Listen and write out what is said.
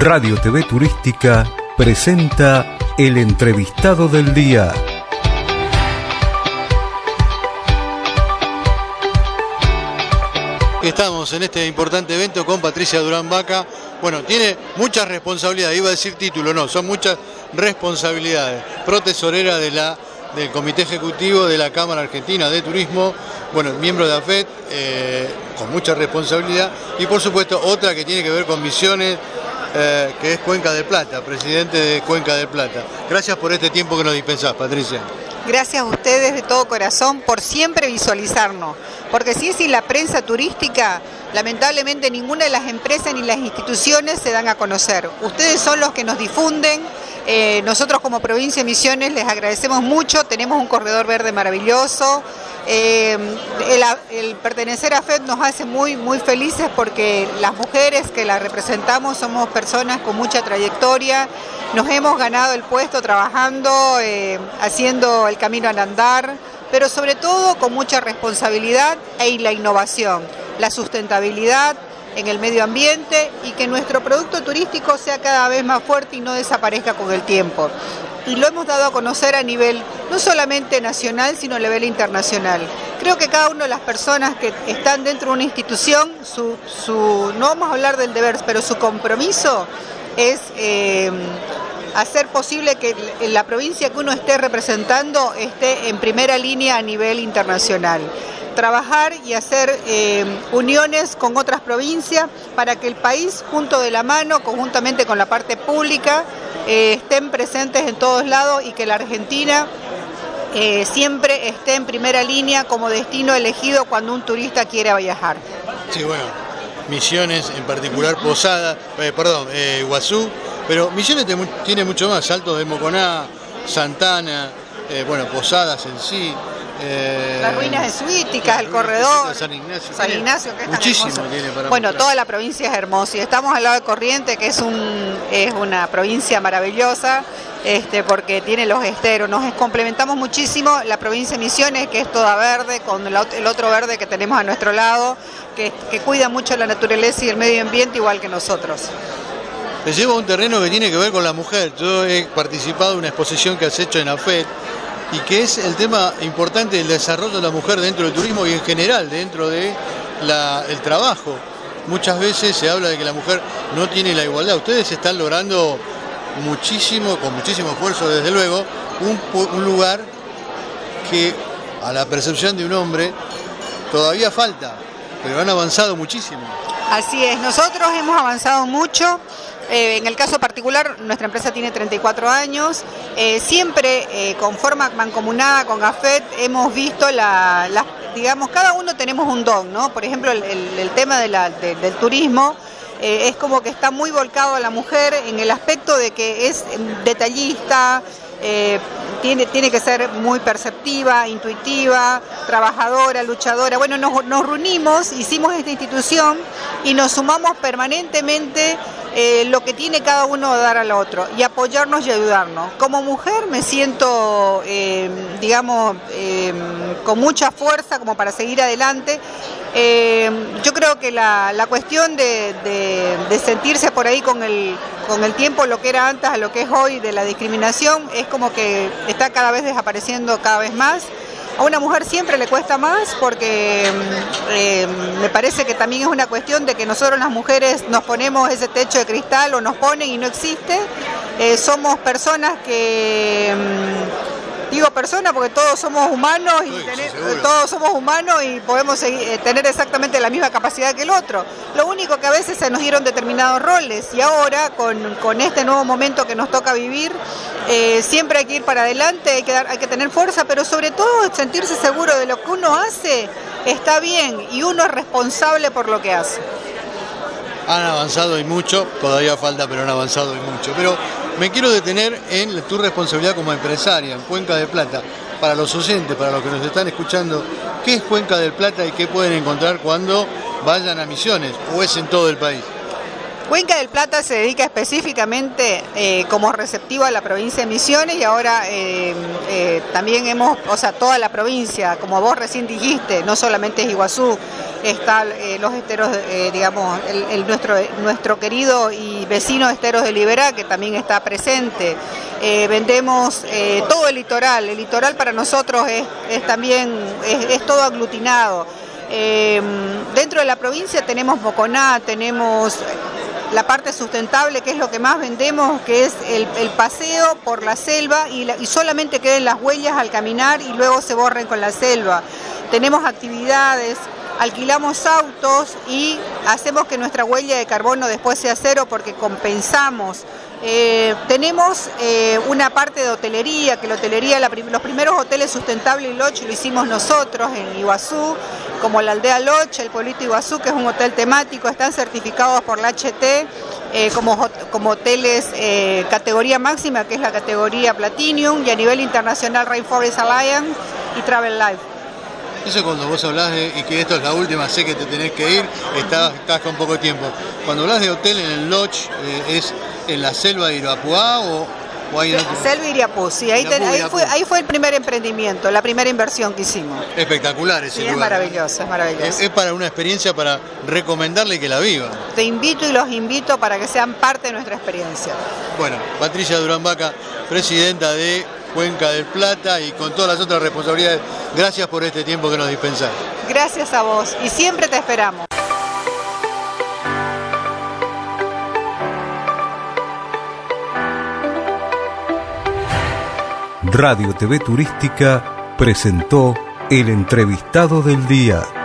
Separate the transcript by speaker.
Speaker 1: Radio TV Turística presenta el entrevistado del día.
Speaker 2: Estamos en este importante evento con Patricia Durán Vaca. Bueno, tiene muchas responsabilidades, iba a decir título, no, son muchas responsabilidades. Protesorera de la, del Comité Ejecutivo de la Cámara Argentina de Turismo, bueno, miembro de AFET, eh, con mucha responsabilidad, y por supuesto otra que tiene que ver con misiones, eh, que es Cuenca del Plata, presidente de Cuenca del Plata. Gracias por este tiempo que nos dispensás, Patricia.
Speaker 3: Gracias a ustedes de todo corazón por siempre visualizarnos, porque si es sin la prensa turística, lamentablemente ninguna de las empresas ni las instituciones se dan a conocer. Ustedes son los que nos difunden, eh, nosotros como provincia de Misiones les agradecemos mucho, tenemos un corredor verde maravilloso, eh, el, pertenecer a FED nos hace muy, muy felices porque las mujeres que la representamos somos personas con mucha trayectoria, nos hemos ganado el puesto trabajando, eh, haciendo el camino al andar, pero sobre todo con mucha responsabilidad e la innovación, la sustentabilidad en el medio ambiente y que nuestro producto turístico sea cada vez más fuerte y no desaparezca con el tiempo y lo hemos dado a conocer a nivel no solamente nacional, sino a nivel internacional. Creo que cada una de las personas que están dentro de una institución, su, no vamos a hablar del deber, pero su compromiso es eh, hacer posible que la provincia que uno esté representando esté en primera línea a nivel internacional trabajar y hacer eh, uniones con otras provincias para que el país, junto de la mano, conjuntamente con la parte pública, eh, estén presentes en todos lados y que la Argentina eh, siempre esté en primera línea como destino elegido cuando un turista quiere viajar.
Speaker 2: Sí, bueno, Misiones, en particular Posada, perdón, Iguazú, pero Misiones tiene mucho más, Salto de Moconá, Santana, bueno, Posadas en sí,
Speaker 3: eh, las ruinas jesuíticas, el corredor,
Speaker 2: San Ignacio,
Speaker 3: San Ignacio que es
Speaker 2: muchísimo tiene para
Speaker 3: Bueno, toda la provincia es hermosa y estamos al lado de Corriente, que es un es una provincia maravillosa, este porque tiene los esteros. Nos complementamos muchísimo la provincia de Misiones, que es toda verde, con el otro verde que tenemos a nuestro lado, que, que cuida mucho la naturaleza y el medio ambiente igual que nosotros.
Speaker 2: Te llevo a un terreno que tiene que ver con la mujer. Yo he participado en una exposición que has hecho en AFET y que es el tema importante del desarrollo de la mujer dentro del turismo y en general dentro del el trabajo. Muchas veces se habla de que la mujer no tiene la igualdad. Ustedes están logrando muchísimo, con muchísimo esfuerzo desde luego, un, un lugar que a la percepción de un hombre todavía falta, pero han avanzado muchísimo.
Speaker 3: Así es, nosotros hemos avanzado mucho. Eh, en el caso particular, nuestra empresa tiene 34 años. Eh, siempre eh, con forma mancomunada con GAFET hemos visto la, digamos, cada uno tenemos un don, ¿no? Por ejemplo, el, tema del turismo. es como que está muy volcado a la mujer en el aspecto de que es detallista, tiene, tiene que ser muy perceptiva, intuitiva, trabajadora, luchadora. Bueno, nos reunimos, hicimos esta institución y nos sumamos permanentemente eh, lo que tiene cada uno de dar al otro y apoyarnos y ayudarnos. Como mujer me siento, eh, digamos, eh, con mucha fuerza como para seguir adelante. yo creo que la, cuestión de, de, sentirse por ahí con el, con el tiempo, lo que era antes a lo que es hoy de la discriminación, es como que está cada vez desapareciendo cada vez más. A una mujer siempre le cuesta más porque mm, eh, me parece que también es una cuestión de que nosotros las mujeres nos ponemos ese techo de cristal o nos ponen y no existe. Eh, somos personas que... Digo persona porque todos somos humanos y todos somos humanos y podemos eh, tener exactamente la misma capacidad que el otro. Lo único que a veces se nos dieron determinados roles y ahora con, este nuevo momento que nos toca vivir, eh, siempre hay que ir para adelante, hay que, dar, hay que tener fuerza, pero sobre todo sentirse seguro de lo que uno hace está bien y uno es responsable por lo que hace.
Speaker 2: Han avanzado y mucho, todavía falta, pero han avanzado y mucho. Pero me quiero detener en tu responsabilidad como empresaria en Cuenca de Plata. Para los oyentes, para los que nos están escuchando, ¿qué es Cuenca del Plata y qué pueden encontrar cuando vayan a Misiones o es en todo el país?
Speaker 3: Cuenca del Plata se dedica específicamente eh, como receptivo a la provincia de Misiones y ahora eh, eh, también hemos, o sea, toda la provincia, como vos recién dijiste, no solamente es Iguazú, están eh, los esteros, eh, digamos, el, nuestro, nuestro querido y vecino Esteros de Liberá, que también está presente. vendemos todo el litoral, el litoral para nosotros es, también, es, todo aglutinado. dentro de la provincia tenemos Moconá, tenemos la parte sustentable, que es lo que más vendemos, que es el, paseo por la selva y, y, solamente queden las huellas al caminar y luego se borren con la selva. Tenemos actividades, alquilamos autos y hacemos que nuestra huella de carbono después sea cero porque compensamos. Eh, tenemos eh, una parte de hotelería, que la hotelería, los primeros hoteles sustentables Loche lo hicimos nosotros en Iguazú, como la aldea Loche, el pueblito Iguazú, que es un hotel temático, están certificados por la HT eh, como, como hoteles categoría máxima, que es la categoría Platinum, y a nivel internacional Rainforest Alliance y Travel Life.
Speaker 2: Eso cuando vos hablas de, y que esto es la última, sé que te tenés que ir, estás, con poco tiempo. Cuando hablas de hotel en el lodge, eh, ¿es en la selva de Irapuá o, o hay
Speaker 3: Selva de Irapuá, sí, ahí, fue, el primer emprendimiento, la primera inversión que hicimos.
Speaker 2: Espectacular ese
Speaker 3: sí, es maravilloso, es maravilloso.
Speaker 2: Es, para una experiencia para recomendarle que la viva.
Speaker 3: Te invito y los invito para que sean parte de nuestra experiencia.
Speaker 2: Bueno, Patricia Durán Vaca, presidenta de Cuenca del Plata y con todas las otras responsabilidades. Gracias por este tiempo que nos dispensás.
Speaker 3: Gracias a vos y siempre te esperamos.
Speaker 1: Radio TV Turística presentó el entrevistado del día.